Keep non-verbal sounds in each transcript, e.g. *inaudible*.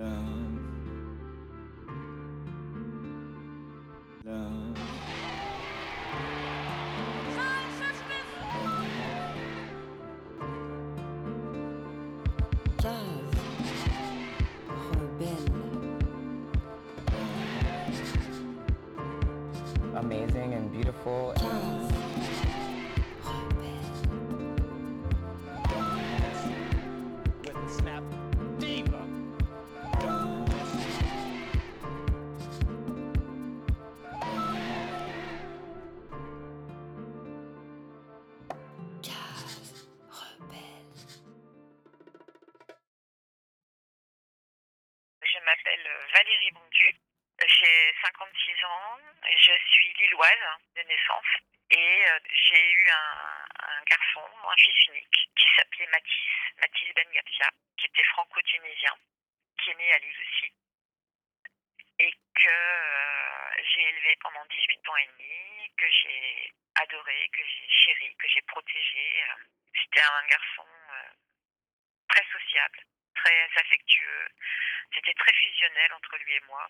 Yeah. M'appelle Valérie Bondu, j'ai 56 ans, je suis lilloise de naissance et euh, j'ai eu un, garçon, un fils unique, qui s'appelait Mathis, Mathis Ben Gapsia, qui était franco-tunisien, qui est né à Lille aussi, et que euh, j'ai élevé pendant 18 ans et demi, que j'ai adoré, que j'ai chéri, que j'ai protégé. Euh, C'était un garçon euh, très sociable, très affectueux, c'était très fusionnel entre lui et moi.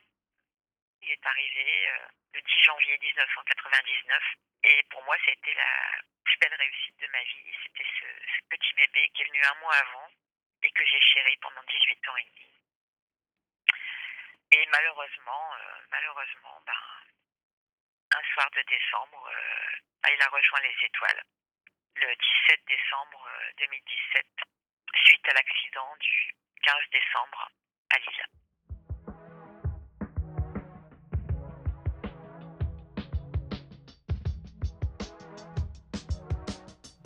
Il est arrivé euh, le 10 janvier 1999 et pour moi, ça a été la plus belle réussite de ma vie. C'était ce, petit bébé qui est venu un mois avant et que j'ai chéri pendant 18 ans et demi. Et malheureusement, euh, malheureusement, ben, un soir de décembre, euh, il a rejoint les étoiles. Le 17 décembre euh, 2017, suite à l'accident du 15 décembre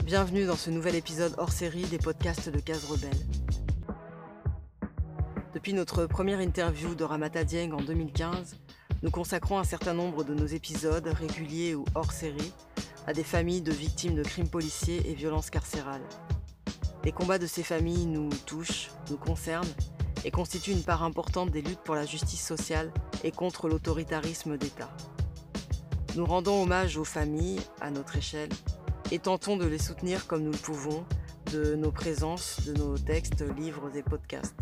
Bienvenue dans ce nouvel épisode hors série des podcasts de Case Rebelle. Depuis notre première interview de Ramata Dieng en 2015, nous consacrons un certain nombre de nos épisodes, réguliers ou hors série, à des familles de victimes de crimes policiers et violences carcérales. Les combats de ces familles nous touchent, nous concernent et constituent une part importante des luttes pour la justice sociale et contre l'autoritarisme d'État. Nous rendons hommage aux familles, à notre échelle, et tentons de les soutenir comme nous le pouvons, de nos présences, de nos textes, livres et podcasts.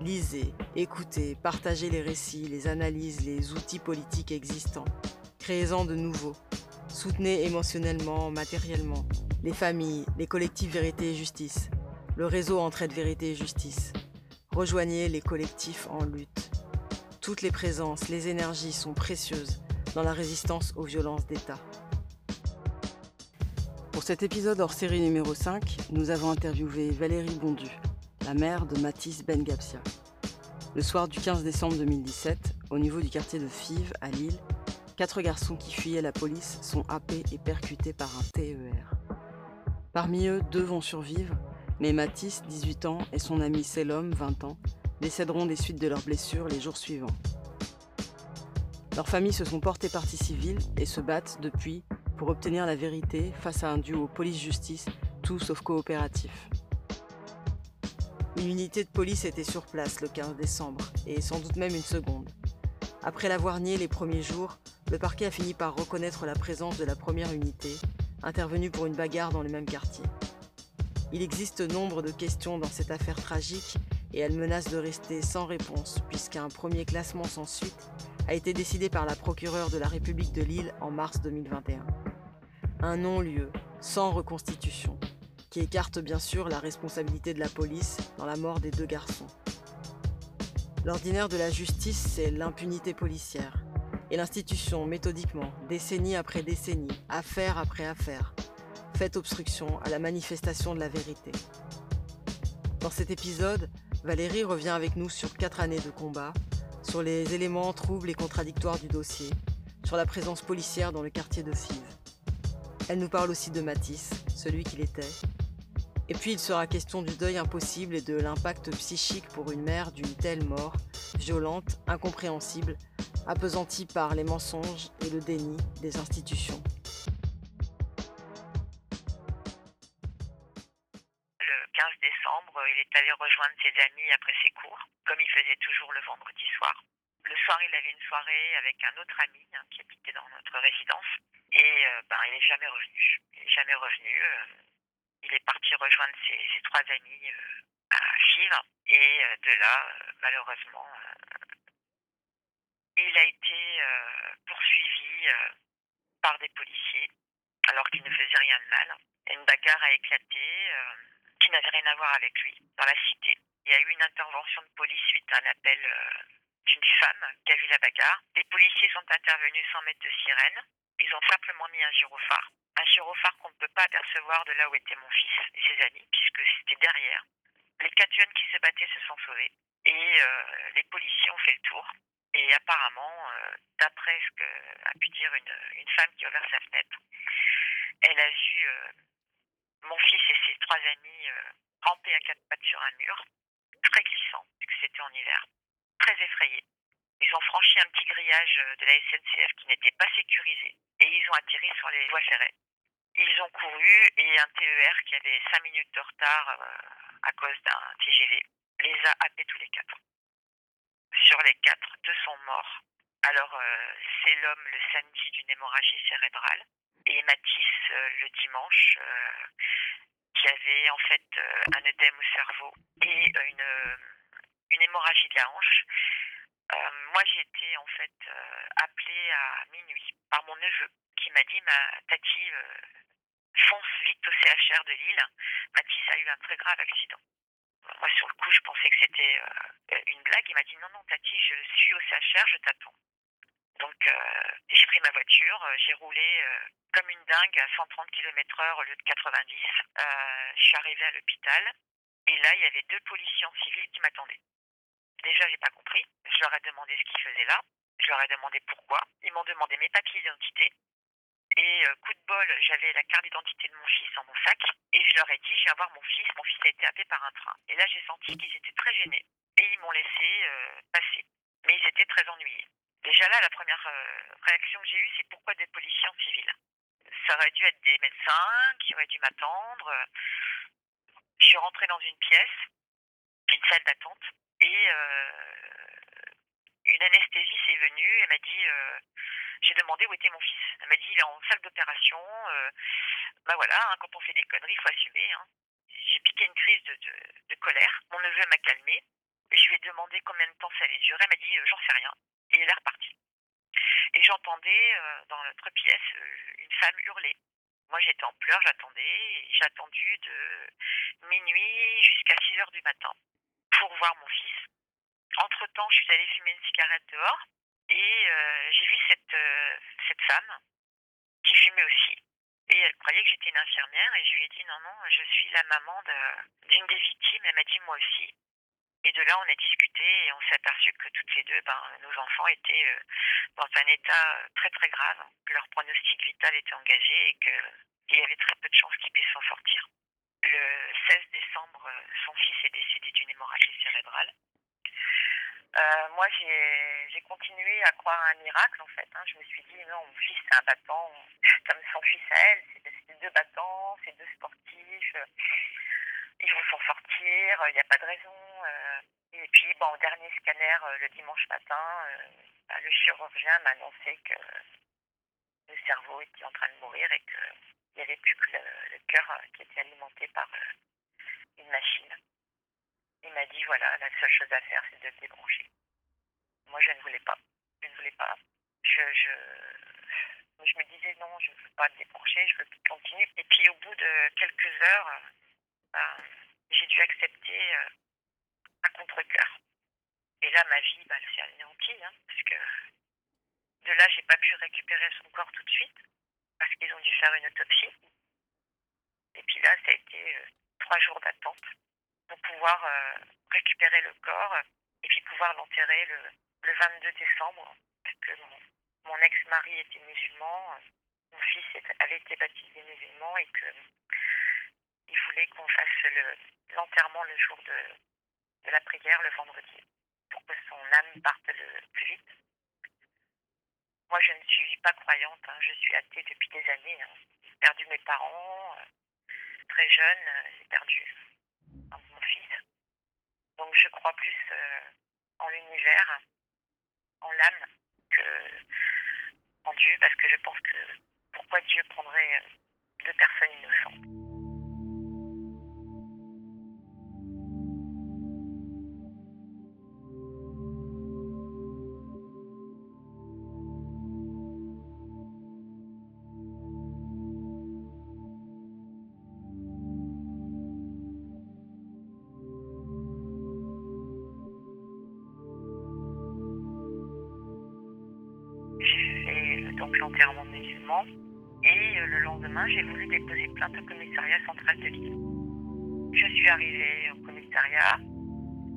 Lisez, écoutez, partagez les récits, les analyses, les outils politiques existants. Créez-en de nouveaux. Soutenez émotionnellement, matériellement les familles, les collectifs Vérité et Justice, le réseau Entraide Vérité et Justice. Rejoignez les collectifs en lutte. Toutes les présences, les énergies sont précieuses dans la résistance aux violences d'État. Pour cet épisode hors série numéro 5, nous avons interviewé Valérie Bondu, la mère de Mathis Ben Gapsia. Le soir du 15 décembre 2017, au niveau du quartier de Fives, à Lille, quatre garçons qui fuyaient la police sont happés et percutés par un TER. Parmi eux, deux vont survivre, mais Mathis, 18 ans, et son ami Selom, 20 ans, décéderont des suites de leurs blessures les jours suivants. Leurs familles se sont portées partie civile et se battent depuis pour obtenir la vérité face à un duo police-justice, tout sauf coopératif. Une unité de police était sur place le 15 décembre, et sans doute même une seconde. Après l'avoir nié les premiers jours, le parquet a fini par reconnaître la présence de la première unité, intervenue pour une bagarre dans le même quartier. Il existe nombre de questions dans cette affaire tragique et elle menace de rester sans réponse puisqu'un premier classement sans suite a été décidé par la procureure de la République de Lille en mars 2021. Un non-lieu, sans reconstitution, qui écarte bien sûr la responsabilité de la police dans la mort des deux garçons. L'ordinaire de la justice, c'est l'impunité policière. Et l'institution, méthodiquement, décennie après décennie, affaire après affaire, fait obstruction à la manifestation de la vérité. Dans cet épisode, Valérie revient avec nous sur quatre années de combat, sur les éléments troubles et contradictoires du dossier, sur la présence policière dans le quartier de Fives. Elle nous parle aussi de Matisse, celui qu'il était. Et puis il sera question du deuil impossible et de l'impact psychique pour une mère d'une telle mort, violente, incompréhensible, appesantie par les mensonges et le déni des institutions. Est allé rejoindre ses amis après ses cours, comme il faisait toujours le vendredi soir. Le soir, il avait une soirée avec un autre ami hein, qui habitait dans notre résidence. Et euh, ben, il n'est jamais revenu. Il jamais revenu. euh, il est parti rejoindre ses, trois amis euh, à Fives. Et de là, malheureusement, il a été poursuivi par des policiers alors qu'il ne faisait rien de mal. Une bagarre a éclaté qui n'avait rien à voir avec lui dans la cité. Il y a eu une intervention de police suite à un appel d'une femme qui a vu la bagarre. Les policiers sont intervenus sans mettre de sirène. Ils ont simplement mis un gyrophare. Un gyrophare qu'on ne peut pas apercevoir de là où était mon fils et ses amis, puisque c'était derrière. Les quatre jeunes qui se battaient se sont sauvés. Et euh, les policiers ont fait le tour. Et apparemment, euh, d'après ce qu'a pu dire une, femme qui a ouvert sa fenêtre, elle a vu euh, mon fils et ses trois amis ramper à quatre pattes sur un mur, très glissant, puisque c'était en hiver, très effrayés. Ils ont franchi un petit grillage de la SNCF qui n'était pas sécurisé et ils ont atterri sur les voies ferrées. Ils ont couru et un TER qui avait 5 minutes de retard euh, à cause d'un TGV les a happés tous les quatre. Sur les quatre, deux sont morts. Alors, euh, c'est l'homme le samedi d'une hémorragie cérébrale et Mathis euh, le dimanche qui avait en fait un œdème au cerveau et une, hémorragie de la hanche. moi, j'ai été en fait appelée à minuit par mon neveu qui m'a dit ma tati fonce vite au CHR de Lille. Mathis a eu un très grave accident. Moi, sur le coup, je pensais que c'était euh, une blague. Il m'a dit non, non, Tati, je suis au CHR, je t'attends. Donc, euh, j'ai pris ma voiture, euh, j'ai roulé euh, comme une dingue à 130 km/h au lieu de 90. Euh, je suis arrivée à l'hôpital et là, il y avait deux policiers en civil qui m'attendaient. Déjà, j'ai pas compris. Je leur ai demandé ce qu'ils faisaient là. Je leur ai demandé pourquoi. Ils m'ont demandé mes papiers d'identité. Et coup de bol, j'avais la carte d'identité de mon fils dans mon sac. Et je leur ai dit, je viens voir mon fils. Mon fils a été happé par un train. Et là, j'ai senti qu'ils étaient très gênés. Et ils m'ont laissé passer. Mais ils étaient très ennuyés. Déjà là, la première euh, réaction que j'ai eue, c'est pourquoi des policiers en civil? Ça aurait dû être des médecins qui auraient dû m'attendre. Je suis rentrée dans une pièce, une salle d'attente. Et une anesthésiste est venue. Elle m'a dit j'ai demandé où était mon fils. Elle m'a dit il est en salle d'opération. Euh, bah voilà, hein, quand on fait des conneries, il faut assumer. Hein. J'ai piqué une crise de, colère. Mon neveu m'a calmé. Je lui ai demandé combien de temps ça allait durer. Elle m'a dit euh, j'en sais rien. Et elle est repartie. Et j'entendais euh, dans notre pièce euh, une femme hurler. Moi j'étais en pleurs, j'attendais. J'ai de minuit jusqu'à 6 heures du matin pour voir mon fils. Entre temps, je suis allée fumer une cigarette dehors. Et euh, j'ai vu cette, cette femme qui fumait aussi. Et elle croyait que j'étais une infirmière et je lui ai dit non, non, je suis la maman d'une des victimes. Elle m'a dit moi aussi. Et de là, on a discuté et on s'est aperçu que toutes les deux, ben, nos enfants étaient euh, dans un état très très grave, que leur pronostic vital était engagé et qu'il y avait très peu de chances qu'ils puissent s'en sortir. Le 16 décembre, son fils est décédé d'une hémorragie cérébrale. Euh, moi, j'ai continué à croire à un miracle, en fait. Hein. Je me suis dit, non, mon fils, c'est un battant, *laughs* comme son fils à elle. C'est deux battants, c'est deux sportifs. Ils vont s'en sortir, il n'y a pas de raison. Euh. Et puis, bon, dernier scanner, euh, le dimanche matin, bah, le chirurgien m'a annoncé que le cerveau était en train de mourir et qu'il n'y avait plus que le, cœur qui était alimenté par une machine. Il m'a dit voilà, la seule chose à faire, c'est de le débrancher. Moi, je ne voulais pas. Je ne voulais pas. Je, je, je me disais non, je ne veux pas le débrancher, je veux qu'il continue. Et puis, au bout de quelques heures, ben, j'ai dû accepter contre-cœur. Et là, ma vie, ben, s'est anéantie, hein, parce que de là, j'ai pas pu récupérer son corps tout de suite, parce qu'ils ont dû faire une autopsie. Et puis là, ça a été euh, trois jours d'attente pour pouvoir euh, récupérer le corps et puis pouvoir l'enterrer le, le 22 décembre, parce que mon, ex-mari était musulman, mon fils avait été baptisé musulman et que il voulait qu'on fasse l'enterrement le, le, jour de, de la prière, le vendredi, pour que son âme parte le plus vite. Moi, je ne suis pas croyante, hein, je suis athée depuis des années. Hein. J'ai perdu mes parents, euh, très jeune, j'ai perdu mon fils. Donc je crois plus euh, en l'univers, en l'âme, que en Dieu, parce que je pense que pourquoi Dieu prendrait euh, deux personnes innocentes l'enterrement musulman. Et euh, le lendemain, j'ai voulu déposer plainte au commissariat central de Lille. Je suis arrivée au commissariat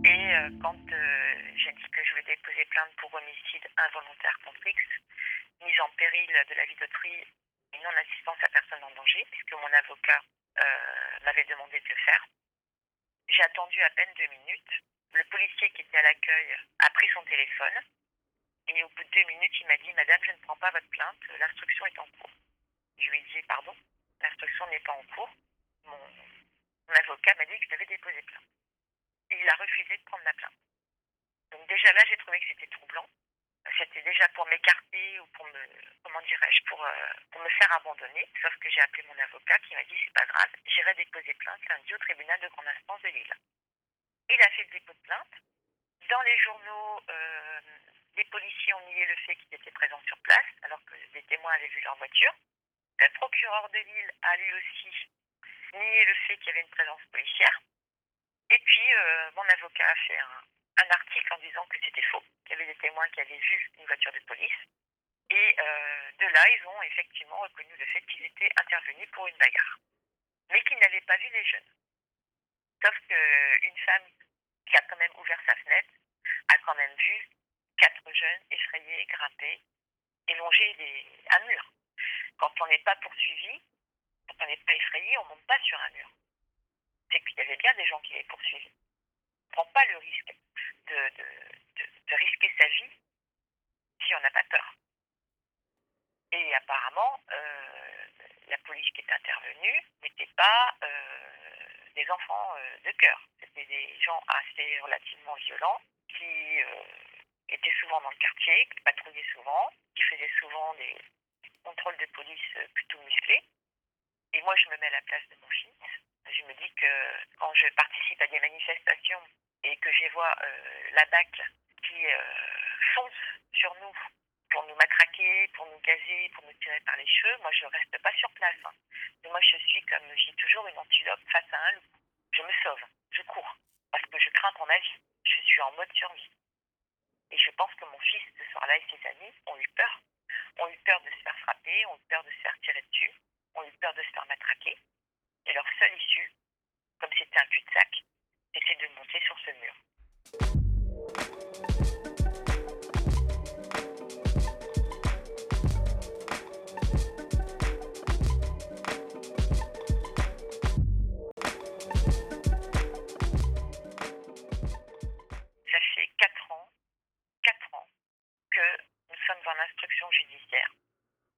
et euh, quand euh, j'ai dit que je voulais déposer plainte pour homicide involontaire contre X, mise en péril de la vie d'autrui et non-assistance à personne en danger, puisque mon avocat m'avait demandé de le faire, j'ai attendu à peine deux minutes. Le policier qui était à l'accueil a pris son téléphone et au bout de deux minutes, il m'a dit Madame, je ne prends pas votre plainte, l'instruction est en cours. Je lui ai dit Pardon, l'instruction n'est pas en cours. Mon, avocat m'a dit que je devais déposer plainte. Il a refusé de prendre ma plainte. Donc déjà là, j'ai trouvé que c'était troublant. C'était déjà pour m'écarter ou pour me, comment dirais-je, pour, euh, pour me faire abandonner. Sauf que j'ai appelé mon avocat qui m'a dit c'est pas grave, j'irai déposer plainte lundi au tribunal de grande instance de Lille. Il a fait le dépôt de plainte. Dans les journaux, euh, les policiers ont nié le fait qu'ils étaient présents sur place, alors que des témoins avaient vu leur voiture. Le procureur de Lille a lui aussi nié le fait qu'il y avait une présence policière. Et puis, euh, mon avocat a fait un, un article en disant que c'était faux, qu'il y avait des témoins qui avaient vu une voiture de police. Et euh, de là, ils ont effectivement reconnu le fait qu'ils étaient intervenus pour une bagarre, mais qu'ils n'avaient pas vu les jeunes. Sauf qu'une femme qui a quand même ouvert sa fenêtre a quand même vu quatre jeunes effrayés grimper et longer des, un mur. Quand on n'est pas poursuivi, quand on n'est pas effrayé, on ne monte pas sur un mur. C'est qu'il y avait bien des gens qui les poursuivaient. On ne prend pas le risque de risquer sa vie si on n'a pas peur. Et apparemment, euh, la police qui est intervenue n'était pas euh, des enfants euh, de cœur. C'était des gens assez relativement violents qui euh, étaient souvent dans le quartier, qui patrouillaient souvent, qui faisaient souvent des contrôles de police plutôt musclés. Et moi, je me mets à la place de mon fils. Je me dis que quand je participe à des manifestations et que je vois euh, la BAC qui euh, fonce sur nous pour nous matraquer, pour nous gazer, pour nous tirer par les cheveux, moi je reste pas sur place. Hein. Moi je suis comme dis toujours une antilope face à un loup. Je me sauve, je cours, parce que je crains pour ma vie. Je suis en mode survie. Et je pense que mon fils ce soir-là et ses amis ont eu peur. Ont eu peur de se faire frapper, ont eu peur de se faire tirer dessus, ont eu peur de se faire matraquer. Et leur seule issue, comme c'était un cul-de-sac, c'était de monter sur ce mur. Judiciaire.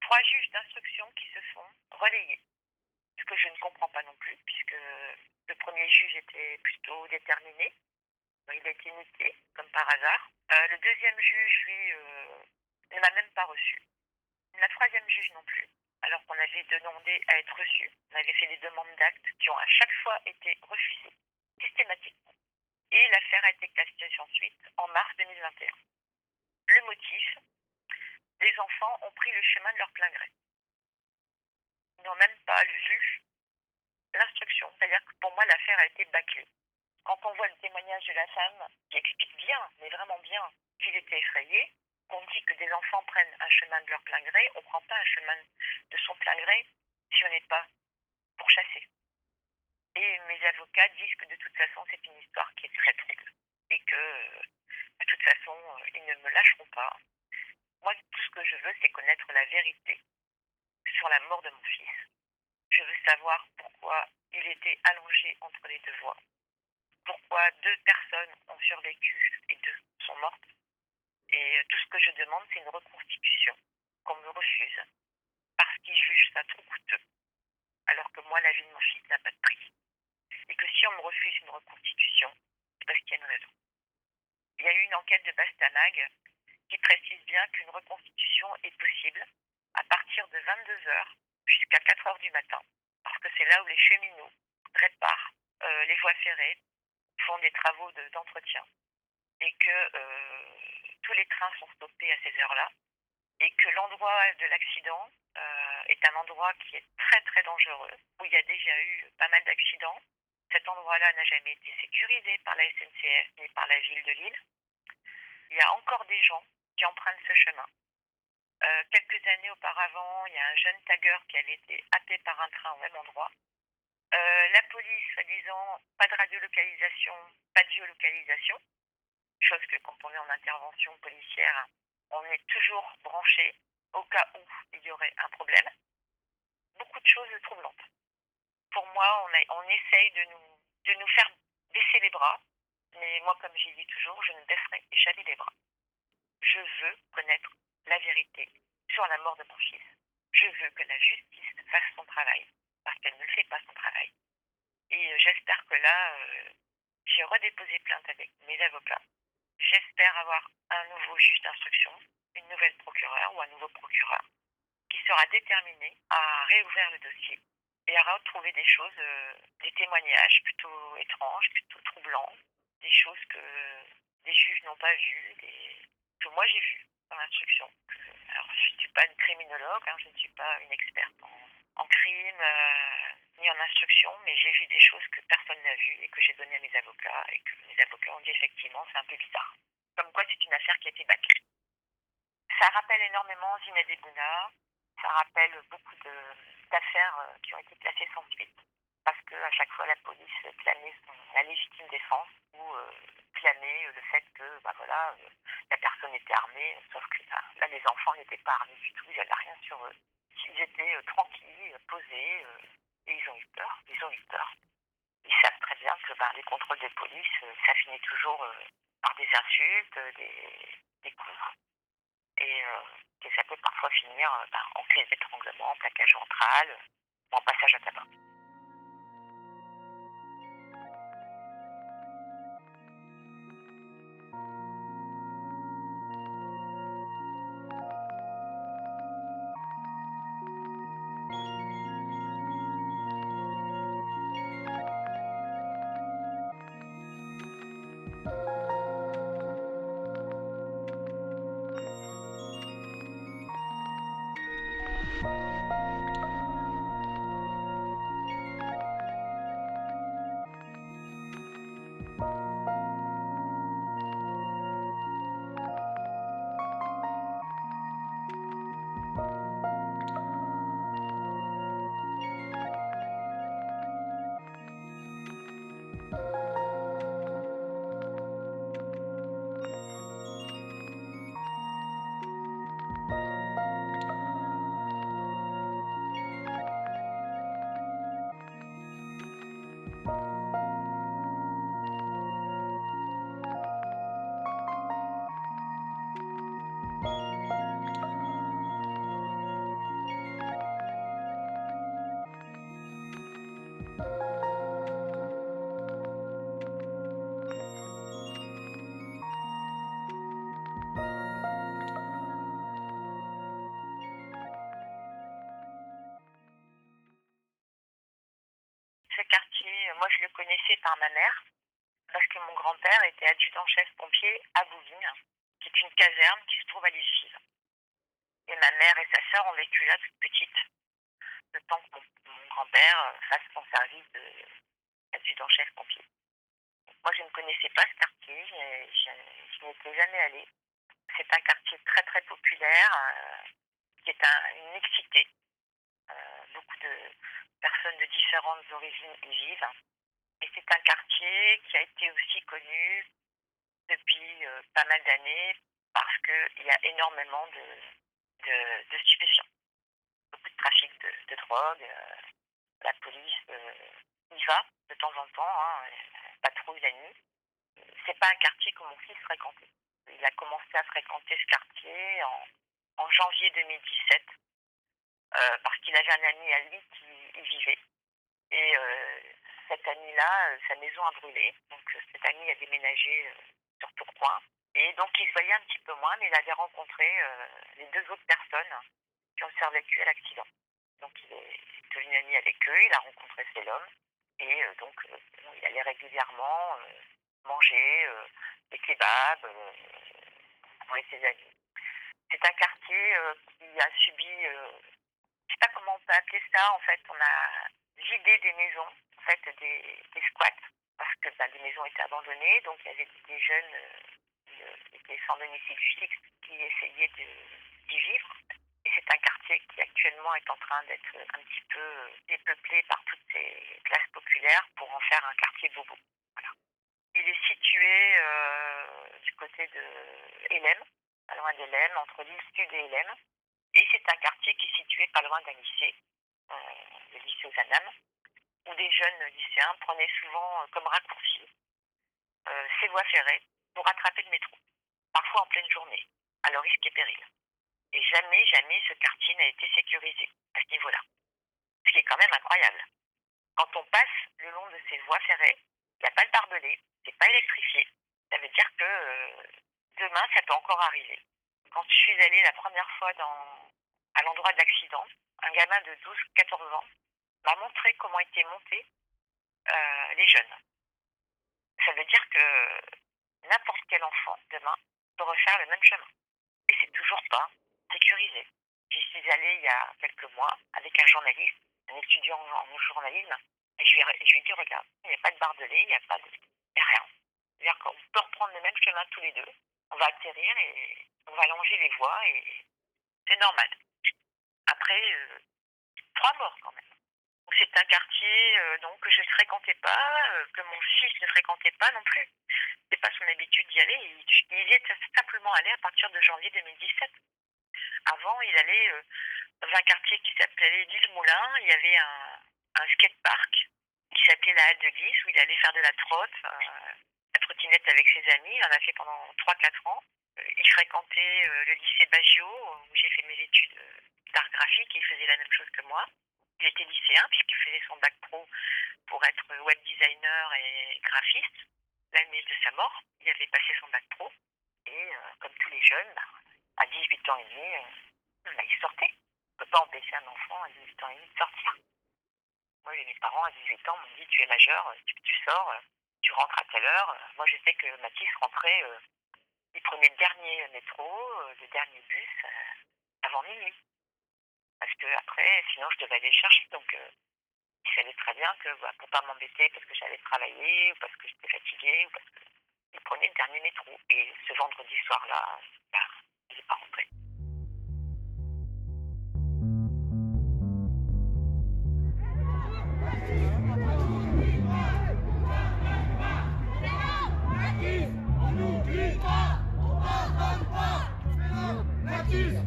Trois juges d'instruction qui se sont relayés. Ce que je ne comprends pas non plus, puisque le premier juge était plutôt déterminé. Il a été niqué, comme par hasard. Euh, le deuxième juge, lui, euh, ne m'a même pas reçu. La troisième juge non plus, alors qu'on avait demandé à être reçu. On avait fait des demandes d'actes qui ont à chaque fois été refusées, systématiquement. Et l'affaire a été classée ensuite en mars 2021. Le motif, les enfants ont pris le chemin de leur plein gré. Ils n'ont même pas vu l'instruction. C'est-à-dire que pour moi, l'affaire a été bâclée. Quand on voit le témoignage de la femme qui explique bien, mais vraiment bien, qu'il était effrayé, qu'on dit que des enfants prennent un chemin de leur plein gré, on ne prend pas un chemin de son plein gré si on n'est pas pourchassé. Et mes avocats disent que de toute façon, c'est une histoire qui est très trouble. Et que de toute façon, ils ne me lâcheront pas. Moi, tout ce que je veux, c'est connaître la vérité sur la mort de mon fils. Je veux savoir pourquoi il était allongé entre les deux voies. Pourquoi deux personnes ont survécu et deux sont mortes. Et tout ce que je demande, c'est une reconstitution qu'on me refuse. Parce qu'ils jugent ça trop coûteux. Alors que moi, la vie de mon fils n'a pas de prix. Et que si on me refuse une reconstitution, c'est parce qu'il y a une raison. Il y a eu une enquête de Bastamag qui précise bien qu'une reconstitution est possible à partir de 22 heures jusqu'à 4 heures du matin. Parce que c'est là où les cheminots réparent euh, les voies ferrées, font des travaux de- d'entretien. et que euh, tous les trains sont stoppés à ces heures-là. Et que l'endroit de l'accident euh, est un endroit qui est très très dangereux, où il y a déjà eu pas mal d'accidents. Cet endroit-là n'a jamais été sécurisé par la SNCF ni par la ville de Lille. Il y a encore des gens qui empruntent ce chemin. Euh, quelques années auparavant, il y a un jeune tagger qui avait été happé par un train au même endroit. Euh, la police, soi-disant, pas de radiolocalisation, pas de géolocalisation. Chose que quand on est en intervention policière, on est toujours branché au cas où il y aurait un problème. Beaucoup de choses troublantes. Pour moi, on, essaye de nous, de nous faire baisser les bras, mais moi, comme j'ai dit toujours, je ne baisserai jamais les bras. Je veux connaître la vérité sur la mort de mon fils. Je veux que la justice fasse son travail, parce qu'elle ne fait pas son travail. Et euh, j'espère que là, euh, j'ai redéposé plainte avec mes avocats. J'espère avoir un nouveau juge d'instruction, une nouvelle procureure ou un nouveau procureur qui sera déterminé à réouvrir le dossier et à retrouver des choses, euh, des témoignages plutôt étranges, plutôt troublants, des choses que des juges n'ont pas vues. Que moi j'ai vues dans l'instruction. Alors je ne suis pas une criminologue, hein, je ne suis pas une experte en, en crime euh, ni en instruction, mais j'ai vu des choses que personne n'a vues et que j'ai données à mes avocats et que mes avocats ont dit effectivement c'est un peu bizarre. Comme quoi c'est une affaire qui a été bâclée. Ça rappelle énormément Zined Ebouna, ça rappelle beaucoup d'affaires euh, qui ont été classées sans suite, parce qu'à chaque fois la police clamait la légitime défense ou euh, le fait que bah voilà, euh, la personne était armée, sauf que là, là les enfants n'étaient pas armés du tout, ils n'avaient rien sur eux. Ils étaient euh, tranquilles, posés, euh, et ils ont eu peur, ils ont eu peur. Ils savent très bien que bah, les contrôles de police, euh, ça finit toujours euh, par des insultes, des, des coups et euh, ça peut parfois finir euh, ben, en clé d'étranglement, en plaquage ventral ou en passage à tabac. Par ma mère, parce que mon grand-père était adjudant-chef pompier à Bouvines, qui est une caserne qui se trouve à l'Île Et ma mère et sa sœur ont vécu là toute petite, le temps que mon, grand-père euh, fasse son service d'adjudant-chef pompier. Moi je ne connaissais pas ce quartier, je, je, je n'y étais jamais allée. C'est un quartier très très populaire, euh, qui est un, une. Euh, beaucoup de personnes de différentes origines y vivent. Un quartier qui a été aussi connu depuis euh, pas mal d'années parce qu'il y a énormément de, de, stupéfiants. Beaucoup de trafic de, de drogue. Euh, la police euh, y va de temps en temps, hein, patrouille la nuit. C'est pas un quartier que mon fils fréquentait. Il a commencé à fréquenter ce quartier en, en janvier 2017 euh, parce qu'il avait un ami à lui qui y vivait. Et cette amie-là, euh, sa maison a brûlé. Donc cet ami a déménagé euh, sur Tourcoing. Et donc il se voyait un petit peu moins, mais il avait rencontré euh, les deux autres personnes qui ont survécu à l'accident. Donc il est devenu ami avec eux, il a rencontré cet homme. Et euh, donc il allait régulièrement manger des kebabs avec ses amis. C'est un quartier qui a subi je sais pas comment on peut appeler ça. En fait, on a vidé des maisons, fait, des, squats, parce que bah, les maisons étaient abandonnées. Donc, il y avait des jeunes euh, qui euh, étaient sans domicile fixe qui essayaient d'y vivre. c'est un quartier qui actuellement est en train d'être un petit peu dépeuplé par toutes ces classes populaires pour en faire un quartier bobo. Voilà. Il est situé euh, du côté de Hélène, pas loin d'Hélène, entre l'île Sud et Hélène. Et c'est un quartier qui est situé pas loin d'un lycée, euh, le lycée aux Anames, où des jeunes lycéens prenaient souvent euh, comme raccourci euh, ces voies ferrées pour attraper le métro, parfois en pleine journée, à leur risque et péril. Et jamais, jamais ce quartier n'a été sécurisé à ce niveau-là. Ce qui est quand même incroyable. Quand on passe le long de ces voies ferrées, il n'y a pas de barbelé, c'est pas électrifié. Ça veut dire que euh, demain, ça peut encore arriver. Quand je suis allée la première fois dans, à l'endroit de l'accident, un gamin de 12-14 ans m'a montré comment étaient montés euh, les jeunes. Ça veut dire que n'importe quel enfant demain peut refaire le même chemin. Et c'est toujours pas sécurisé. J'y suis allée il y a quelques mois avec un journaliste, un étudiant en journalisme, et je lui, ai- dit, regarde, il n'y a pas de barbelé, il n'y a pas de... Il n'y a rien. C'est-à-dire qu'on peut reprendre le même chemin tous les deux, on va atterrir et on va longer les voies et c'est normal. Après, euh, trois morts quand même. C'est un quartier euh, donc, que je ne fréquentais pas, euh, que mon fils ne fréquentait pas non plus. C'est pas son habitude d'y aller. Il, y est simplement allé à partir de janvier 2017. Avant, il allait euh, dans un quartier qui s'appelait l'île Moulin. Il y avait un, un skatepark qui s'appelait la Halle de Glisse où il allait faire de la trotte, la trottinette avec ses amis. Il en a fait pendant 3-4 ans. Il fréquentait le lycée Baggio où j'ai fait mes études d'art graphique et il faisait la même chose que moi. Il était lycéen puisqu'il faisait son bac pro pour être web designer et graphiste. L'année de sa mort, il avait passé son bac pro et euh, comme tous les jeunes, bah, à 18 ans et demi, euh, bah, il sortait. On ne peut pas empêcher un enfant à 18 ans et demi de sortir. Moi, mes parents à 18 ans m'ont dit tu es majeur, euh, tu, sors, tu rentres à telle heure. Moi, je sais que Mathis rentrait, il prenait le dernier métro, le dernier bus avant minuit. Parce que après, sinon, je devais aller le chercher. Donc, euh, il savait très bien que bah, pour pas m'embêter parce que j'allais travailler, ou parce que j'étais fatiguée, ou parce que il prenait le dernier métro. Et ce vendredi soir-là, bah, il n'est pas rentré. Je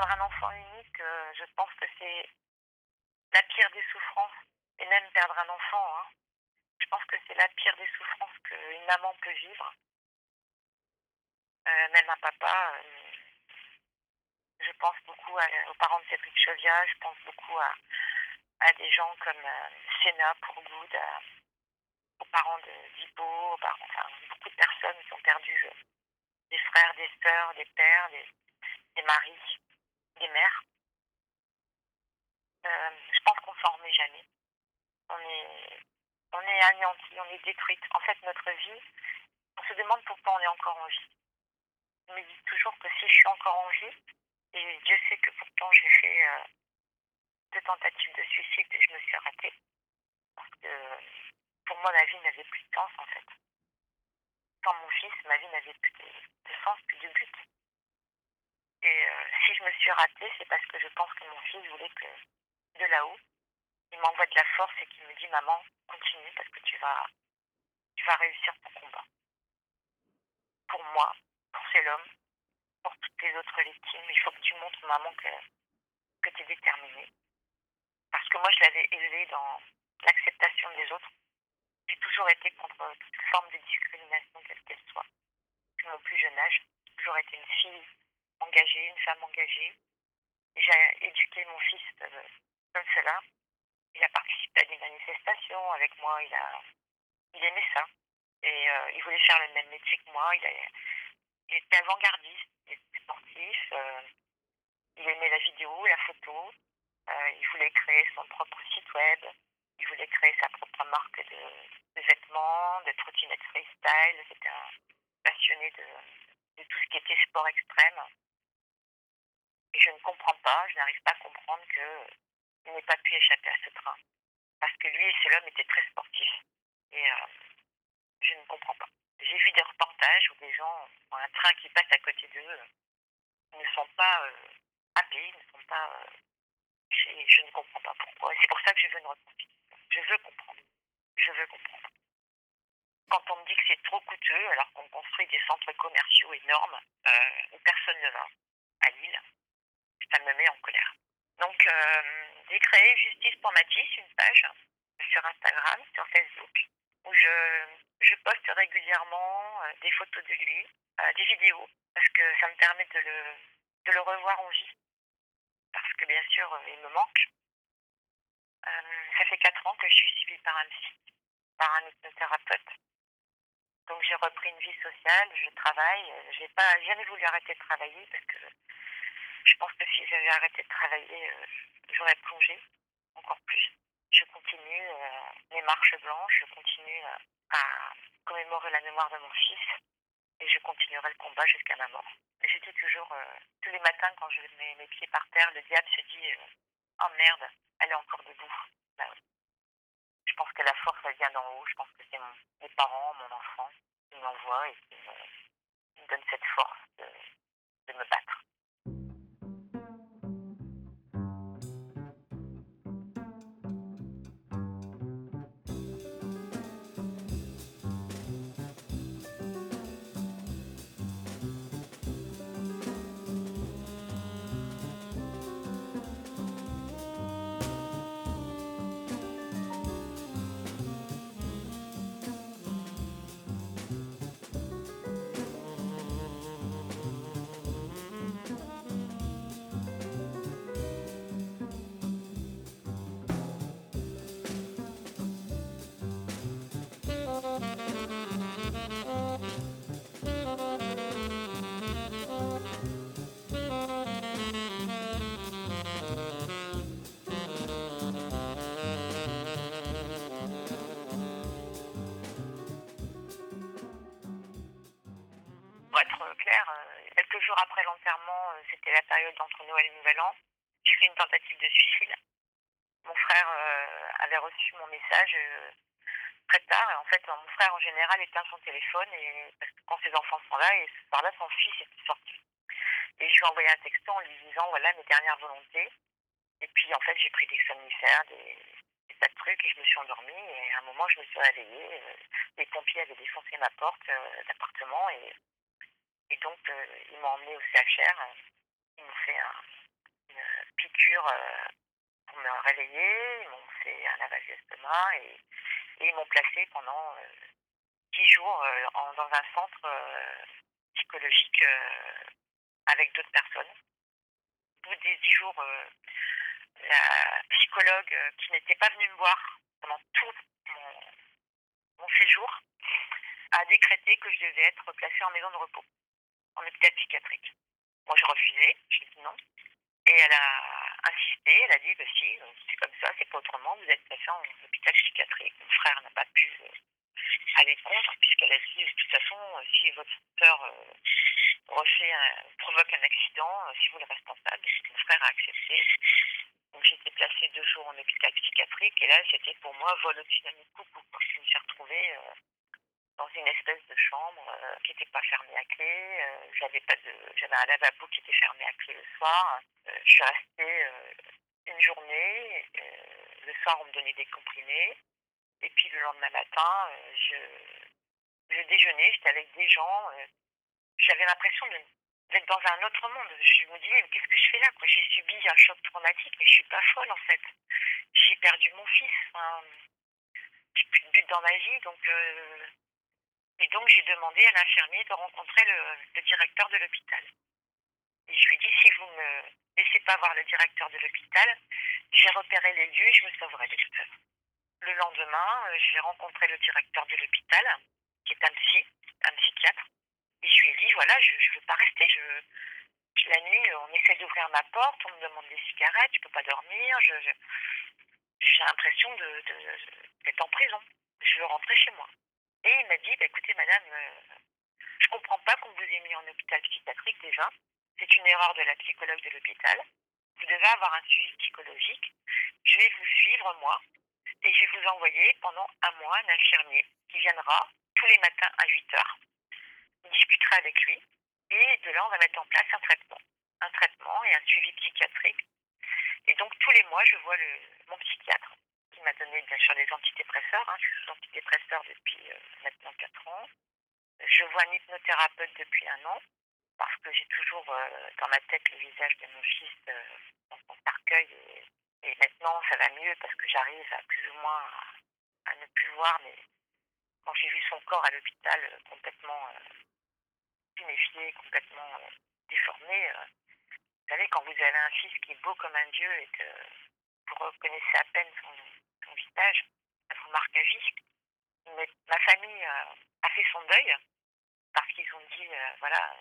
Perdre un enfant unique, euh, je pense que c'est la pire des souffrances. Et même perdre un enfant, hein. je pense que c'est la pire des souffrances qu'une maman peut vivre. Euh, même un papa. euh, je pense beaucoup aux parents de Cédric Chevia, je pense beaucoup à, à des gens comme euh, Sénat pour Good, aux parents de parents, enfin, beaucoup de personnes qui ont perdu des frères, des sœurs, des pères, des, des maris, des mères. Euh, je pense qu'on s'en remet jamais. On est, on est anéanti, on est détruite. En fait, notre vie, on se demande pourquoi on est encore en vie. Je me dis toujours que si je suis encore en vie, et Dieu sait que pourtant j'ai fait euh, deux tentatives de suicide et je me suis ratée. Parce que pour moi, ma vie n'avait plus de sens en fait. Sans mon fils, ma vie n'avait plus de, de sens, plus de but. Et euh, si je me suis ratée, c'est parce que je pense que mon fils voulait que de là-haut, il m'envoie de la force et qu'il me dit Maman, continue parce que tu vas, tu vas réussir ton combat. Pour moi, pour c'est l'homme, pour toutes les autres victimes, il faut que tu montres, maman, que, que tu es déterminée. Parce que moi, je l'avais élevé dans l'acceptation des autres. J'ai toujours été contre toute forme de discrimination, quelle qu'elle soit. Depuis mon plus jeune âge, j'ai toujours été une fille engagée, une femme engagée. J'ai éduqué mon fils euh, comme cela. Il a participé à des manifestations avec moi. Il, aimait ça. Et euh, il voulait faire le même métier que moi. Il, était avant-gardiste, il était sportif. euh, il aimait la vidéo, la photo. il voulait créer son propre site web. Il voulait créer sa propre marque de, vêtements, de trottinettes freestyle. C'était un passionné de tout ce qui était sport extrême. Et je ne comprends pas, je n'arrive pas à comprendre qu'il n'ait pas pu échapper à ce train. Parce que lui et cet homme étaient très sportifs. Et euh, Je ne comprends pas. J'ai vu des reportages où des gens ont un train qui passe à côté d'eux ne sont pas euh, happés, ne sont pas. euh, je, ne comprends pas pourquoi. C'est pour ça que je veux une. Je veux comprendre. Je veux comprendre. Quand on me dit que c'est trop coûteux, alors qu'on construit des centres commerciaux énormes euh, où personne ne va à Lille, ça me met en colère. Donc, euh, j'ai créé Justice pour Matisse, une page sur Instagram, sur Facebook, où je, je poste régulièrement euh, des photos de lui, euh, des vidéos, parce que ça me permet de le, de le revoir en vie. Parce que bien sûr, il me manque. Ça fait quatre ans que je suis suivie par un psy, par un hypnothérapeute. Donc j'ai repris une vie sociale, je travaille. J'ai pas jamais voulu arrêter de travailler parce que je pense que si j'avais arrêté de travailler, euh, j'aurais plongé encore plus. Je continue euh, mes marches blanches, je continue euh, à commémorer la mémoire de mon fils et je continuerai le combat jusqu'à ma mort. Je dis toujours, tous les matins quand je mets mes pieds par terre, le diable se dit Oh merde, elle est encore debout. Je pense que la force, elle vient d'en haut. Je pense que c'est mes parents, mon enfant qui m'envoient et qui me, qui donnent cette force de me battre. En général, éteint son téléphone et, quand ses enfants sont là, et ce soir-là, son fils était sorti. Et je lui ai envoyé un texto en lui disant voilà mes dernières volontés. Et puis, en fait, j'ai pris des somnifères, des, tas de trucs, et je me suis endormie. Et à un moment, je me suis réveillée. euh, les pompiers avaient défoncé ma porte euh, d'appartement et et donc, euh, ils m'ont emmené au CHR. Ils m'ont fait un- une piqûre euh, pour me réveiller. Ils m'ont fait un lavage d'estomac et, et ils m'ont placé pendant euh, 10 jours euh, dans un centre euh, psychologique avec d'autres personnes. Au bout des 10 jours, la psychologue qui n'était pas venue me voir pendant tout mon, mon séjour a décrété que je devais être placée en maison de repos en hôpital psychiatrique. Moi, j'ai refusé, j'ai dit non. Et elle a insisté, elle a dit, bah si, euh, c'est comme ça, c'est pas autrement, vous êtes placé en hôpital psychiatrique. Mon frère n'a pas pu euh, aller contre, puisqu'elle a dit, de toute façon, euh, si votre sœur refait provoque un accident, c'est vous le responsable. Mon frère a accepté. Donc été placée deux jours en hôpital psychiatrique, et là, c'était pour moi vol au-dessus d'un quoi. Je me suis retrouvée dans une espèce de chambre euh, qui n'était pas fermée à clé. Euh, j'avais pas de, j'avais un lavabo qui était fermé à clé le soir. Euh, je suis restée une journée. le soir, on me donnait des comprimés. Et puis le lendemain matin, je, je déjeunais. J'étais avec des gens. j'avais l'impression de- d'être dans un autre monde. Je me disais, mais qu'est-ce que je fais là quoi? J'ai subi un choc traumatique, mais je suis pas folle en fait. J'ai perdu mon fils. J'ai plus de but dans ma vie, donc. Euh, et donc, j'ai demandé à l'infirmier de rencontrer le, directeur de l'hôpital. Et je lui ai dit, si vous ne me laissez pas voir le directeur de l'hôpital, j'ai repéré les lieux et je me sauverai de toute façon. Le lendemain, euh, j'ai rencontré le directeur de l'hôpital, qui est un psy, un psychiatre. Et je lui ai dit, voilà, je ne veux pas rester. Je, la nuit, on essaie d'ouvrir ma porte, on me demande des cigarettes, je peux pas dormir. J'ai l'impression de, de- d'être en prison. Je veux rentrer chez moi. Et il m'a dit, bah, écoutez, madame, euh, je comprends pas qu'on vous ait mis en hôpital psychiatrique déjà. C'est une erreur de la psychologue de l'hôpital. Vous devez avoir un suivi psychologique. Je vais vous suivre, moi, et je vais vous envoyer pendant un mois un infirmier qui viendra tous les matins à 8 heures. On discutera avec lui et de là, on va mettre en place un traitement. Un traitement et un suivi psychiatrique. Et donc, tous les mois, je vois le, mon psychiatre m'a donné bien sûr des antidépresseurs. Hein. Je suis antidépresseur depuis euh, maintenant 4 ans. Je vois un hypnothérapeute depuis un an parce que j'ai toujours euh, dans ma tête le visage de mon fils euh, dans son cercueil. Et, maintenant, ça va mieux parce que j'arrive à plus ou moins à, ne plus voir. Mais quand j'ai vu son corps à l'hôpital complètement tuméfié, complètement déformé, vous savez, quand vous avez un fils qui est beau comme un dieu et que vous reconnaissez à peine son, son visage, ça vous marque à vie. Mais ma famille a fait son deuil parce qu'ils ont dit, euh, voilà,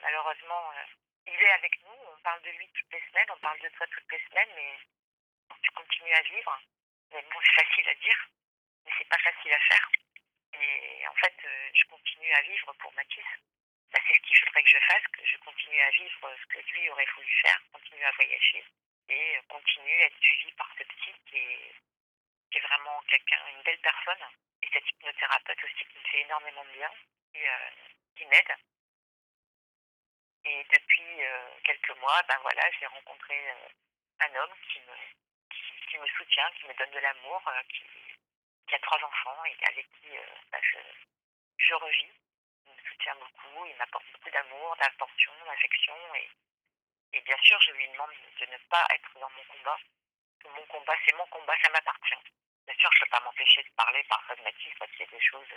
malheureusement, euh, il est avec nous, on parle de lui toutes les semaines, on parle de toi toutes les semaines, mais tu continues à vivre. Mais bon, c'est facile à dire, mais c'est pas facile à faire. Et en fait, euh, je continue à vivre pour Mathis. Bah, c'est ce qu'il faudrait que je fasse, que je continue à vivre ce que lui aurait voulu faire, continuer à voyager et continuer à être suivi par ce psy qui est, vraiment quelqu'un, une belle personne. Et cet hypnothérapeute aussi qui me fait énormément de bien, qui, euh, qui m'aide. Et depuis euh, quelques mois, ben voilà, j'ai rencontré euh, un homme qui me, soutient, qui me donne de l'amour, qui, qui, a trois enfants et avec qui ben, je, je revis. Il me soutient beaucoup, il m'apporte beaucoup d'amour, d'attention, d'affection. Et, et bien sûr, je lui demande de ne pas être dans mon combat. Mon combat, c'est mon combat, ça m'appartient. Bien sûr, je ne peux pas m'empêcher de parler parfois de Mathis parce qu'il y a des choses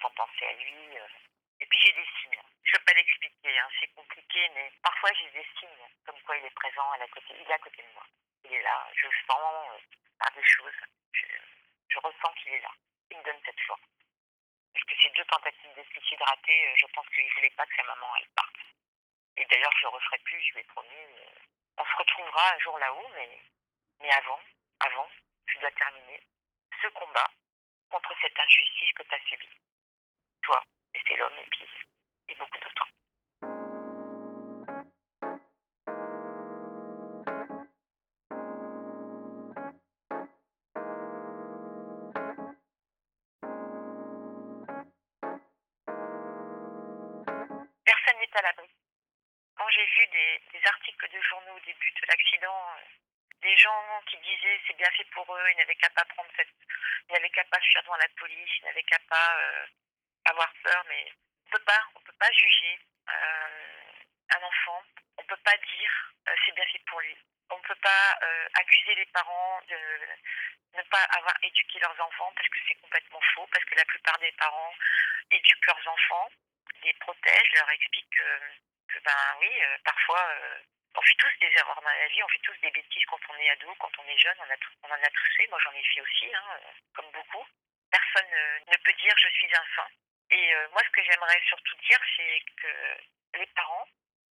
sans penser à lui. Et puis j'ai des signes. Je ne peux pas l'expliquer, hein. c'est compliqué, mais parfois j'ai des signes comme quoi il est présent à la côté. Il est à côté de moi. Il est là. Je sens euh, par des choses. Je, ressens qu'il est là. Il me donne cette force. Parce que ces deux tentatives de suicide je pense qu'il ne voulait pas que sa maman elle parte. Et d'ailleurs, je ne le referai plus, je lui ai promis. On se retrouvera un jour là-haut, mais, mais avant, avant, je dois terminer ce combat contre cette injustice que tu as subie. Toi, et c'est l'homme, et puis, et beaucoup d'autres. Personne n'est à l'abri. Des, articles de journaux au début de l'accident, des gens qui disaient c'est bien fait pour eux, ils n'avaient qu'à pas prendre cette, ils n'avaient qu'à pas fuir devant la police, ils n'avaient qu'à pas euh, avoir peur, mais on peut pas, on peut pas juger euh, un enfant, on peut pas dire euh, c'est bien fait pour lui, on peut pas euh, accuser les parents de ne pas avoir éduqué leurs enfants parce que c'est complètement faux, parce que la plupart des parents éduquent leurs enfants, les protègent, leur expliquent que, ben oui, parfois on fait tous des erreurs dans la vie, on fait tous des bêtises quand on est ado, quand on est jeune, on, en a tous fait, moi j'en ai fait aussi, hein, comme beaucoup. Personne ne peut dire je suis un saint. Et euh, moi ce que j'aimerais surtout dire, c'est que les parents,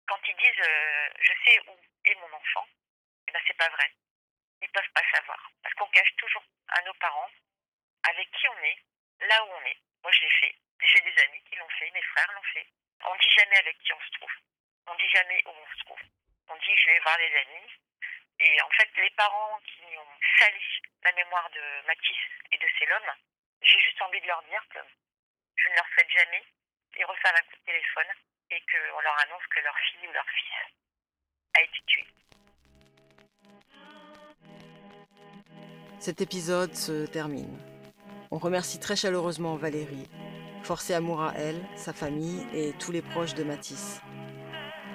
quand ils disent euh, je sais où est mon enfant, eh ben c'est pas vrai. Ils peuvent pas savoir. Parce qu'on cache toujours à nos parents avec qui on est, là où on est. Moi je l'ai fait. J'ai des amis qui l'ont fait, mes frères l'ont fait. On dit jamais avec qui on se trouve. On dit jamais où on se trouve on dit je vais voir les amis. Et en fait, les parents qui ont sali la mémoire de Mathis et de Célom, j'ai juste envie de leur dire que je ne leur souhaite jamais qu'ils reçoivent un coup de téléphone et qu'on leur annonce que leur fille ou leur fils a été tué. Cet épisode se termine. On remercie très chaleureusement Valérie, forcé amour à elle, sa famille et tous les proches de Mathis.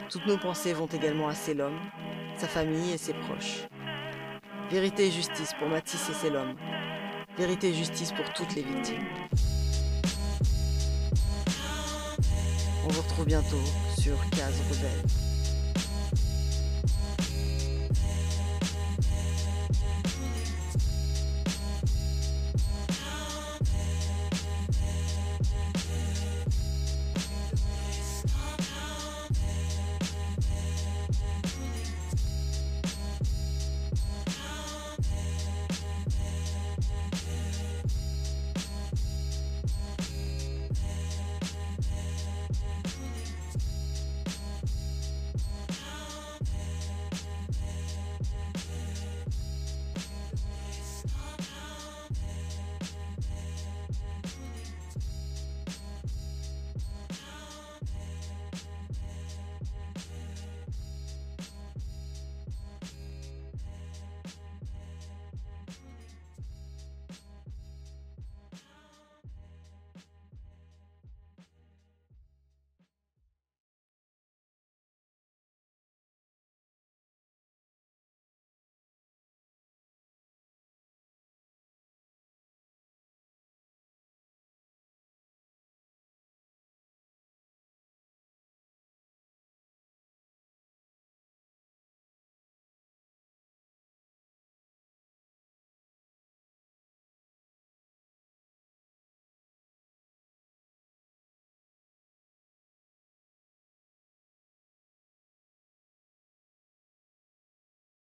Toutes nos pensées vont également à Célom, sa famille et ses proches. Vérité et justice pour Mathis et Célom. Vérité et justice pour toutes les victimes. On vous retrouve bientôt sur Case Rebelle.